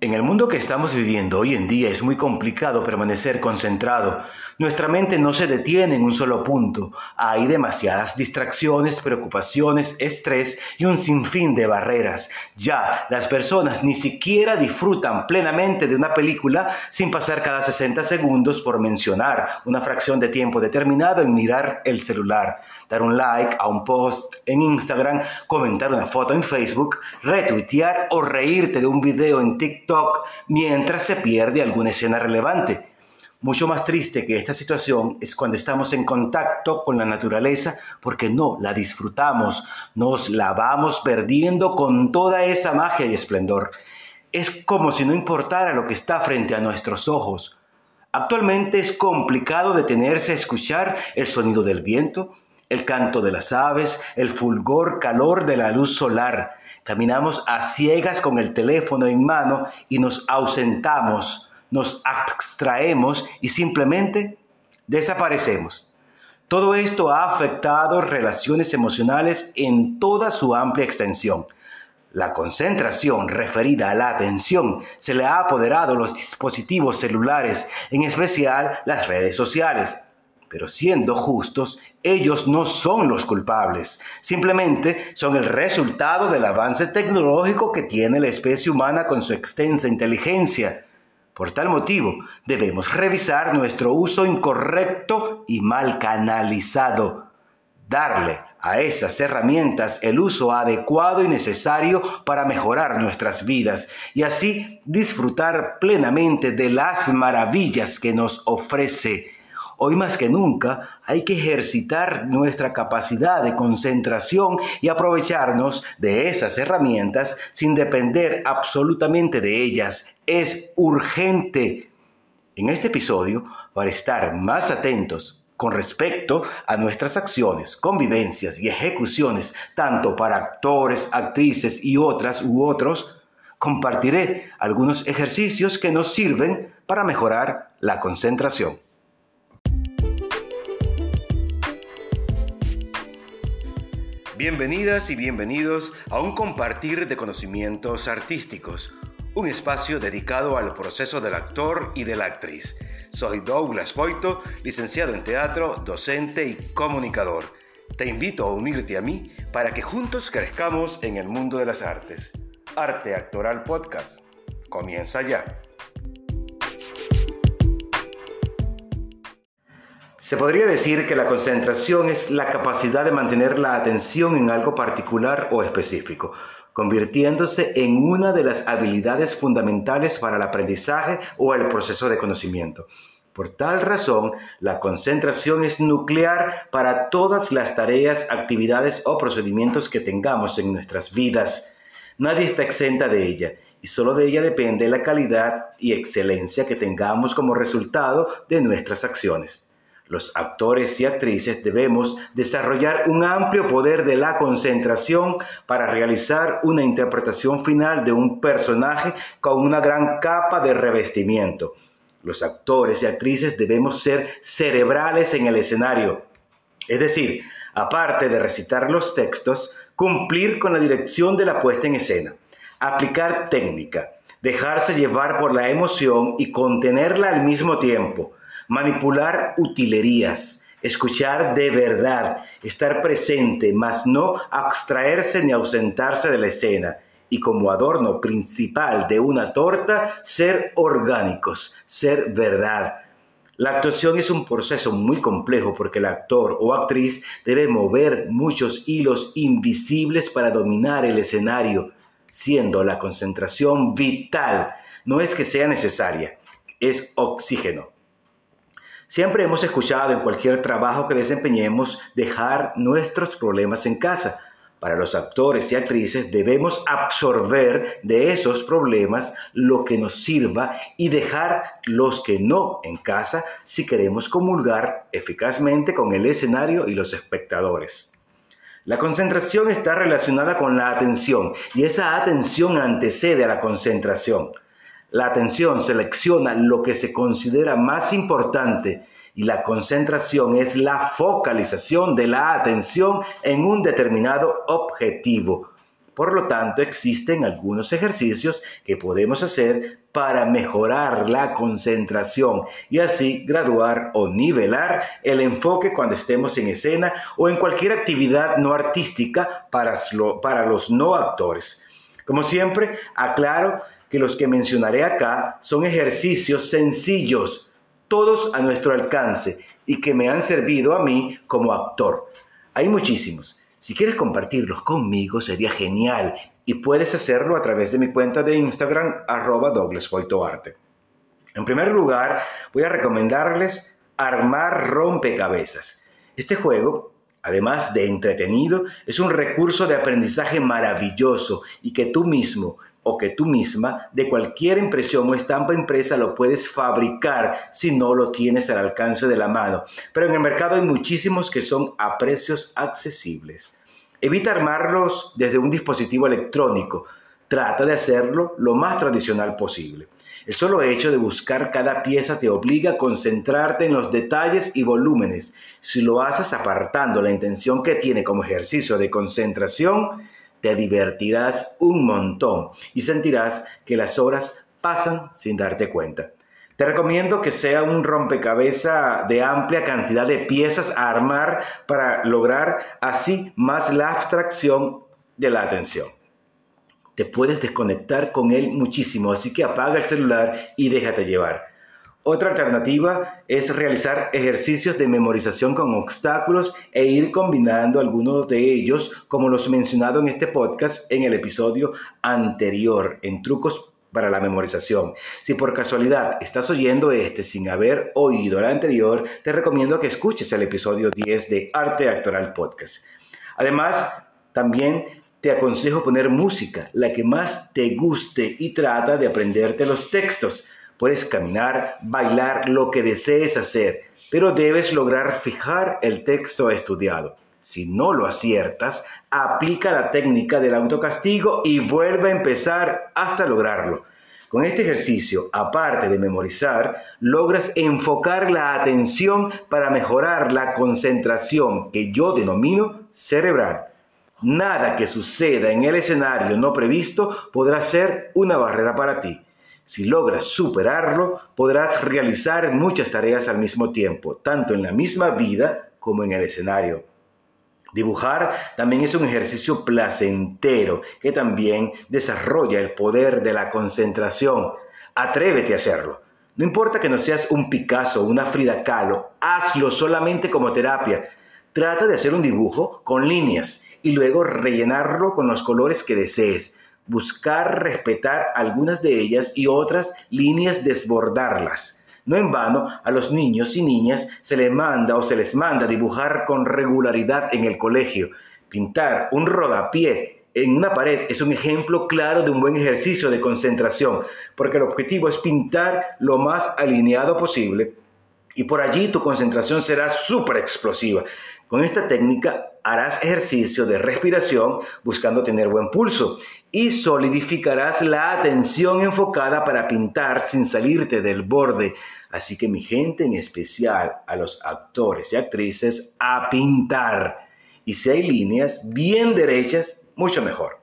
En el mundo que estamos viviendo hoy en día es muy complicado permanecer concentrado. Nuestra mente no se detiene en un solo punto. Hay demasiadas distracciones, preocupaciones, estrés y un sinfín de barreras. Ya, las personas ni siquiera disfrutan plenamente de una película sin pasar cada 60 segundos por mencionar una fracción de tiempo determinado en mirar el celular dar un like a un post en Instagram, comentar una foto en Facebook, retuitear o reírte de un video en TikTok mientras se pierde alguna escena relevante. Mucho más triste que esta situación es cuando estamos en contacto con la naturaleza porque no la disfrutamos, nos la vamos perdiendo con toda esa magia y esplendor. Es como si no importara lo que está frente a nuestros ojos. Actualmente es complicado detenerse a escuchar el sonido del viento, el canto de las aves, el fulgor calor de la luz solar. Caminamos a ciegas con el teléfono en mano y nos ausentamos, nos abstraemos y simplemente desaparecemos. Todo esto ha afectado relaciones emocionales en toda su amplia extensión. La concentración referida a la atención se le ha apoderado los dispositivos celulares, en especial las redes sociales. Pero siendo justos, ellos no son los culpables, simplemente son el resultado del avance tecnológico que tiene la especie humana con su extensa inteligencia. Por tal motivo, debemos revisar nuestro uso incorrecto y mal canalizado. Darle a esas herramientas el uso adecuado y necesario para mejorar nuestras vidas y así disfrutar plenamente de las maravillas que nos ofrece Hoy más que nunca hay que ejercitar nuestra capacidad de concentración y aprovecharnos de esas herramientas sin depender absolutamente de ellas. Es urgente. En este episodio, para estar más atentos con respecto a nuestras acciones, convivencias y ejecuciones, tanto para actores, actrices y otras u otros, compartiré algunos ejercicios que nos sirven para mejorar la concentración. Bienvenidas y bienvenidos a un compartir de conocimientos artísticos, un espacio dedicado al proceso del actor y de la actriz. Soy Douglas Poito, licenciado en teatro, docente y comunicador. Te invito a unirte a mí para que juntos crezcamos en el mundo de las artes. Arte Actoral Podcast. Comienza ya. Se podría decir que la concentración es la capacidad de mantener la atención en algo particular o específico, convirtiéndose en una de las habilidades fundamentales para el aprendizaje o el proceso de conocimiento. Por tal razón, la concentración es nuclear para todas las tareas, actividades o procedimientos que tengamos en nuestras vidas. Nadie está exenta de ella y solo de ella depende la calidad y excelencia que tengamos como resultado de nuestras acciones. Los actores y actrices debemos desarrollar un amplio poder de la concentración para realizar una interpretación final de un personaje con una gran capa de revestimiento. Los actores y actrices debemos ser cerebrales en el escenario, es decir, aparte de recitar los textos, cumplir con la dirección de la puesta en escena, aplicar técnica, dejarse llevar por la emoción y contenerla al mismo tiempo, manipular utilerías, escuchar de verdad, estar presente, mas no abstraerse ni ausentarse de la escena, y como adorno principal de una torta, ser orgánicos, ser verdad. La actuación es un proceso muy complejo porque el actor o actriz debe mover muchos hilos invisibles para dominar el escenario, siendo la concentración vital. No es que sea necesaria, es oxígeno. Siempre hemos escuchado en cualquier trabajo que desempeñemos dejar nuestros problemas en casa. Para los actores y actrices debemos absorber de esos problemas lo que nos sirva y dejar los que no en casa si queremos comulgar eficazmente con el escenario y los espectadores. La concentración está relacionada con la atención y esa atención antecede a la concentración. La atención selecciona lo que se considera más importante y la concentración es la focalización de la atención en un determinado objetivo. Por lo tanto, existen algunos ejercicios que podemos hacer para mejorar la concentración y así graduar o nivelar el enfoque cuando estemos en escena o en cualquier actividad no artística para, los no actores. Como siempre, aclaro que los que mencionaré acá son ejercicios sencillos, todos a nuestro alcance y que me han servido a mí como actor. Hay muchísimos. Si quieres compartirlos conmigo sería genial y puedes hacerlo a través de mi cuenta de Instagram arroba En primer lugar, voy a recomendarles armar rompecabezas. Este juego, además de entretenido, es un recurso de aprendizaje maravilloso y que tú mismo o que tú misma de cualquier impresión o estampa impresa lo puedes fabricar si no lo tienes al alcance de la mano. Pero en el mercado hay muchísimos que son a precios accesibles. Evita armarlos desde un dispositivo electrónico. Trata de hacerlo lo más tradicional posible. El solo hecho de buscar cada pieza te obliga a concentrarte en los detalles y volúmenes. Si lo haces apartando la intención que tiene como ejercicio de concentración, te divertirás un montón y sentirás que las horas pasan sin darte cuenta. Te recomiendo que sea un rompecabezas de amplia cantidad de piezas a armar para lograr así más la abstracción de la atención. Te puedes desconectar con él muchísimo, así que apaga el celular y déjate llevar. Otra alternativa es realizar ejercicios de memorización con obstáculos e ir combinando algunos de ellos, como los mencionado en este podcast en el episodio anterior, en trucos para la memorización. Si por casualidad estás oyendo este sin haber oído el anterior, te recomiendo que escuches el episodio 10 de Arte Actoral Podcast. Además, también te aconsejo poner música, la que más te guste y trata de aprenderte los textos. Puedes caminar, bailar, lo que desees hacer, pero debes lograr fijar el texto estudiado. Si no lo aciertas, aplica la técnica del autocastigo y vuelve a empezar hasta lograrlo. Con este ejercicio, aparte de memorizar, logras enfocar la atención para mejorar la concentración que yo denomino cerebral. Nada que suceda en el escenario no previsto podrá ser una barrera para ti. Si logras superarlo, podrás realizar muchas tareas al mismo tiempo, tanto en la misma vida como en el escenario. Dibujar también es un ejercicio placentero que también desarrolla el poder de la concentración. Atrévete a hacerlo. No importa que no seas un Picasso o una Frida Kahlo, hazlo solamente como terapia. Trata de hacer un dibujo con líneas y luego rellenarlo con los colores que desees buscar respetar algunas de ellas y otras líneas desbordarlas. No en vano, a los niños y niñas se les manda o se les manda dibujar con regularidad en el colegio. Pintar un rodapié en una pared es un ejemplo claro de un buen ejercicio de concentración, porque el objetivo es pintar lo más alineado posible y por allí tu concentración será súper explosiva. Con esta técnica harás ejercicio de respiración buscando tener buen pulso y solidificarás la atención enfocada para pintar sin salirte del borde. Así que mi gente, en especial a los actores y actrices, a pintar. Y si hay líneas bien derechas, mucho mejor.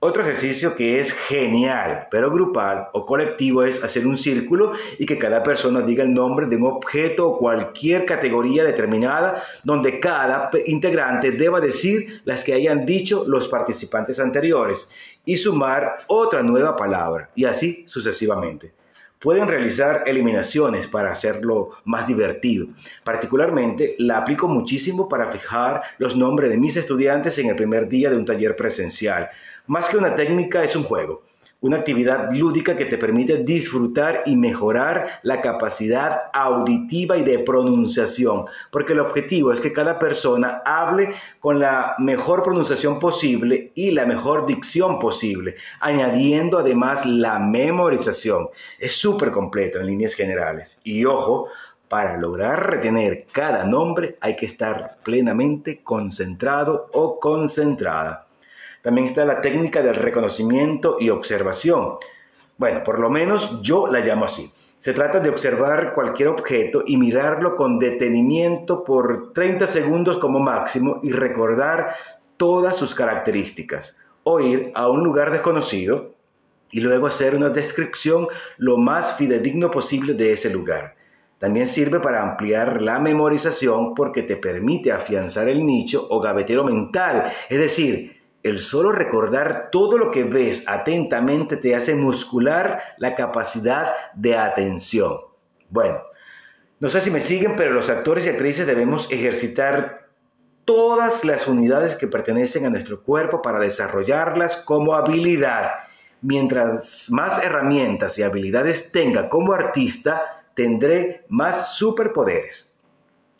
Otro ejercicio que es genial, pero grupal o colectivo, es hacer un círculo y que cada persona diga el nombre de un objeto o cualquier categoría determinada donde cada integrante deba decir las que hayan dicho los participantes anteriores y sumar otra nueva palabra y así sucesivamente. Pueden realizar eliminaciones para hacerlo más divertido. Particularmente la aplico muchísimo para fijar los nombres de mis estudiantes en el primer día de un taller presencial. Más que una técnica es un juego, una actividad lúdica que te permite disfrutar y mejorar la capacidad auditiva y de pronunciación, porque el objetivo es que cada persona hable con la mejor pronunciación posible y la mejor dicción posible, añadiendo además la memorización. Es súper completo en líneas generales. Y ojo, para lograr retener cada nombre hay que estar plenamente concentrado o concentrada. También está la técnica del reconocimiento y observación. Bueno, por lo menos yo la llamo así. Se trata de observar cualquier objeto y mirarlo con detenimiento por 30 segundos como máximo y recordar todas sus características. o ir a un lugar desconocido y luego hacer una descripción lo más fidedigno posible de ese lugar. También sirve para ampliar la memorización porque te permite afianzar el nicho o gavetero mental, es decir, el solo recordar todo lo que ves atentamente te hace muscular la capacidad de atención. Bueno, no sé si me siguen, pero los actores y actrices debemos ejercitar todas las unidades que pertenecen a nuestro cuerpo para desarrollarlas como habilidad. Mientras más herramientas y habilidades tenga como artista, tendré más superpoderes.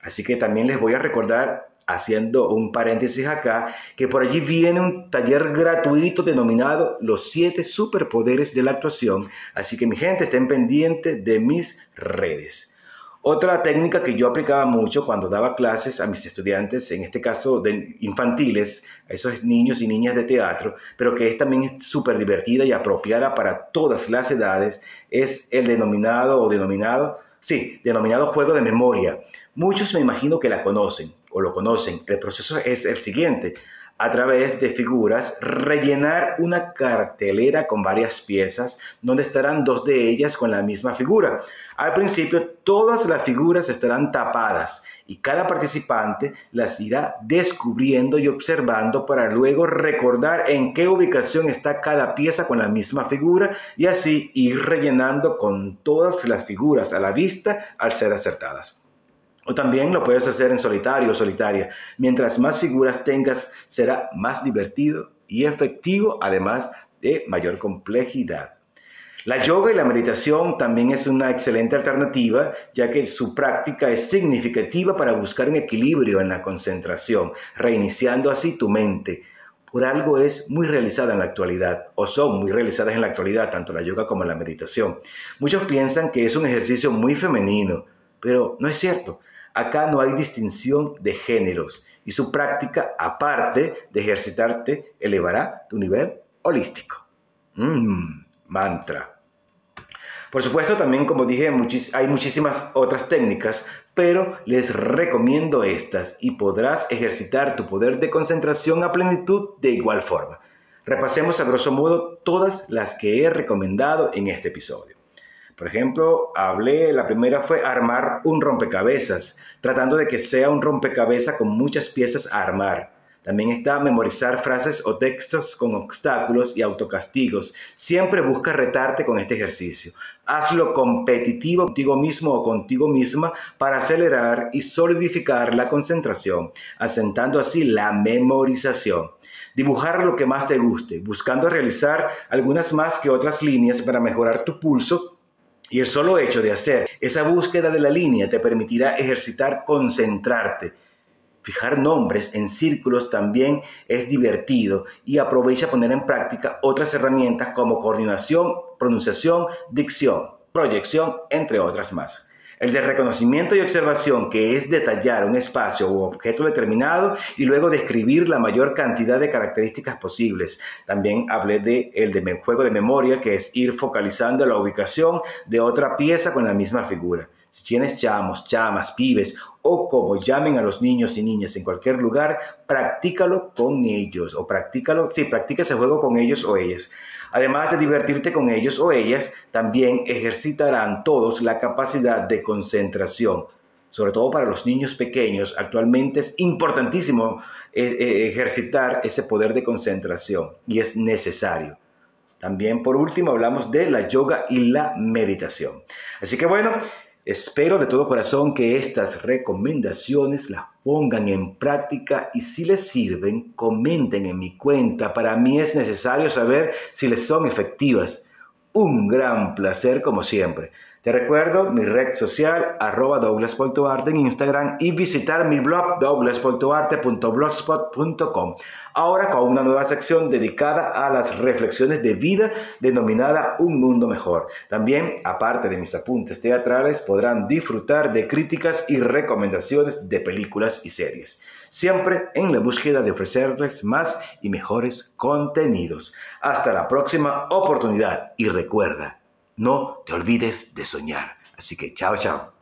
Así que también les voy a recordar, haciendo un paréntesis acá, que por allí viene un taller gratuito denominado Los siete superpoderes de la actuación. Así que mi gente, estén pendientes de mis redes. Otra técnica que yo aplicaba mucho cuando daba clases a mis estudiantes, en este caso de infantiles, a esos niños y niñas de teatro, pero que es también súper divertida y apropiada para todas las edades, es el denominado o denominado, sí, denominado juego de memoria. Muchos me imagino que la conocen o lo conocen. El proceso es el siguiente a través de figuras, rellenar una cartelera con varias piezas, donde estarán dos de ellas con la misma figura. Al principio, todas las figuras estarán tapadas y cada participante las irá descubriendo y observando para luego recordar en qué ubicación está cada pieza con la misma figura y así ir rellenando con todas las figuras a la vista al ser acertadas. O también lo puedes hacer en solitario o solitaria. Mientras más figuras tengas, será más divertido y efectivo, además de mayor complejidad. La yoga y la meditación también es una excelente alternativa, ya que su práctica es significativa para buscar un equilibrio en la concentración, reiniciando así tu mente. Por algo es muy realizada en la actualidad, o son muy realizadas en la actualidad, tanto la yoga como la meditación. Muchos piensan que es un ejercicio muy femenino, pero no es cierto. Acá no hay distinción de géneros y su práctica, aparte de ejercitarte, elevará tu nivel holístico. Mm, mantra. Por supuesto, también, como dije, hay muchísimas otras técnicas, pero les recomiendo estas y podrás ejercitar tu poder de concentración a plenitud de igual forma. Repasemos a grosso modo todas las que he recomendado en este episodio. Por ejemplo, hablé, la primera fue armar un rompecabezas, tratando de que sea un rompecabezas con muchas piezas a armar. También está memorizar frases o textos con obstáculos y autocastigos. Siempre busca retarte con este ejercicio. Hazlo competitivo contigo mismo o contigo misma para acelerar y solidificar la concentración, asentando así la memorización. Dibujar lo que más te guste, buscando realizar algunas más que otras líneas para mejorar tu pulso y el solo hecho de hacer esa búsqueda de la línea te permitirá ejercitar concentrarte. Fijar nombres en círculos también es divertido y aprovecha poner en práctica otras herramientas como coordinación, pronunciación, dicción, proyección, entre otras más. El de reconocimiento y observación, que es detallar un espacio u objeto determinado y luego describir la mayor cantidad de características posibles. También hablé de el de juego de memoria, que es ir focalizando la ubicación de otra pieza con la misma figura. Si tienes chamos, chamas, pibes o como llamen a los niños y niñas en cualquier lugar, practícalo con ellos o practícalo, sí, practica ese juego con ellos o ellas. Además de divertirte con ellos o ellas, también ejercitarán todos la capacidad de concentración. Sobre todo para los niños pequeños, actualmente es importantísimo eh, eh, ejercitar ese poder de concentración y es necesario. También por último hablamos de la yoga y la meditación. Así que bueno, Espero de todo corazón que estas recomendaciones las pongan en práctica y si les sirven, comenten en mi cuenta. Para mí es necesario saber si les son efectivas. Un gran placer como siempre. Te recuerdo mi red social arroba en Instagram y visitar mi blog douglas.arte.blogspot.com. Ahora con una nueva sección dedicada a las reflexiones de vida denominada Un Mundo Mejor. También, aparte de mis apuntes teatrales, podrán disfrutar de críticas y recomendaciones de películas y series. Siempre en la búsqueda de ofrecerles más y mejores contenidos. Hasta la próxima oportunidad y recuerda no te olvides de soñar. Así que chao, chao.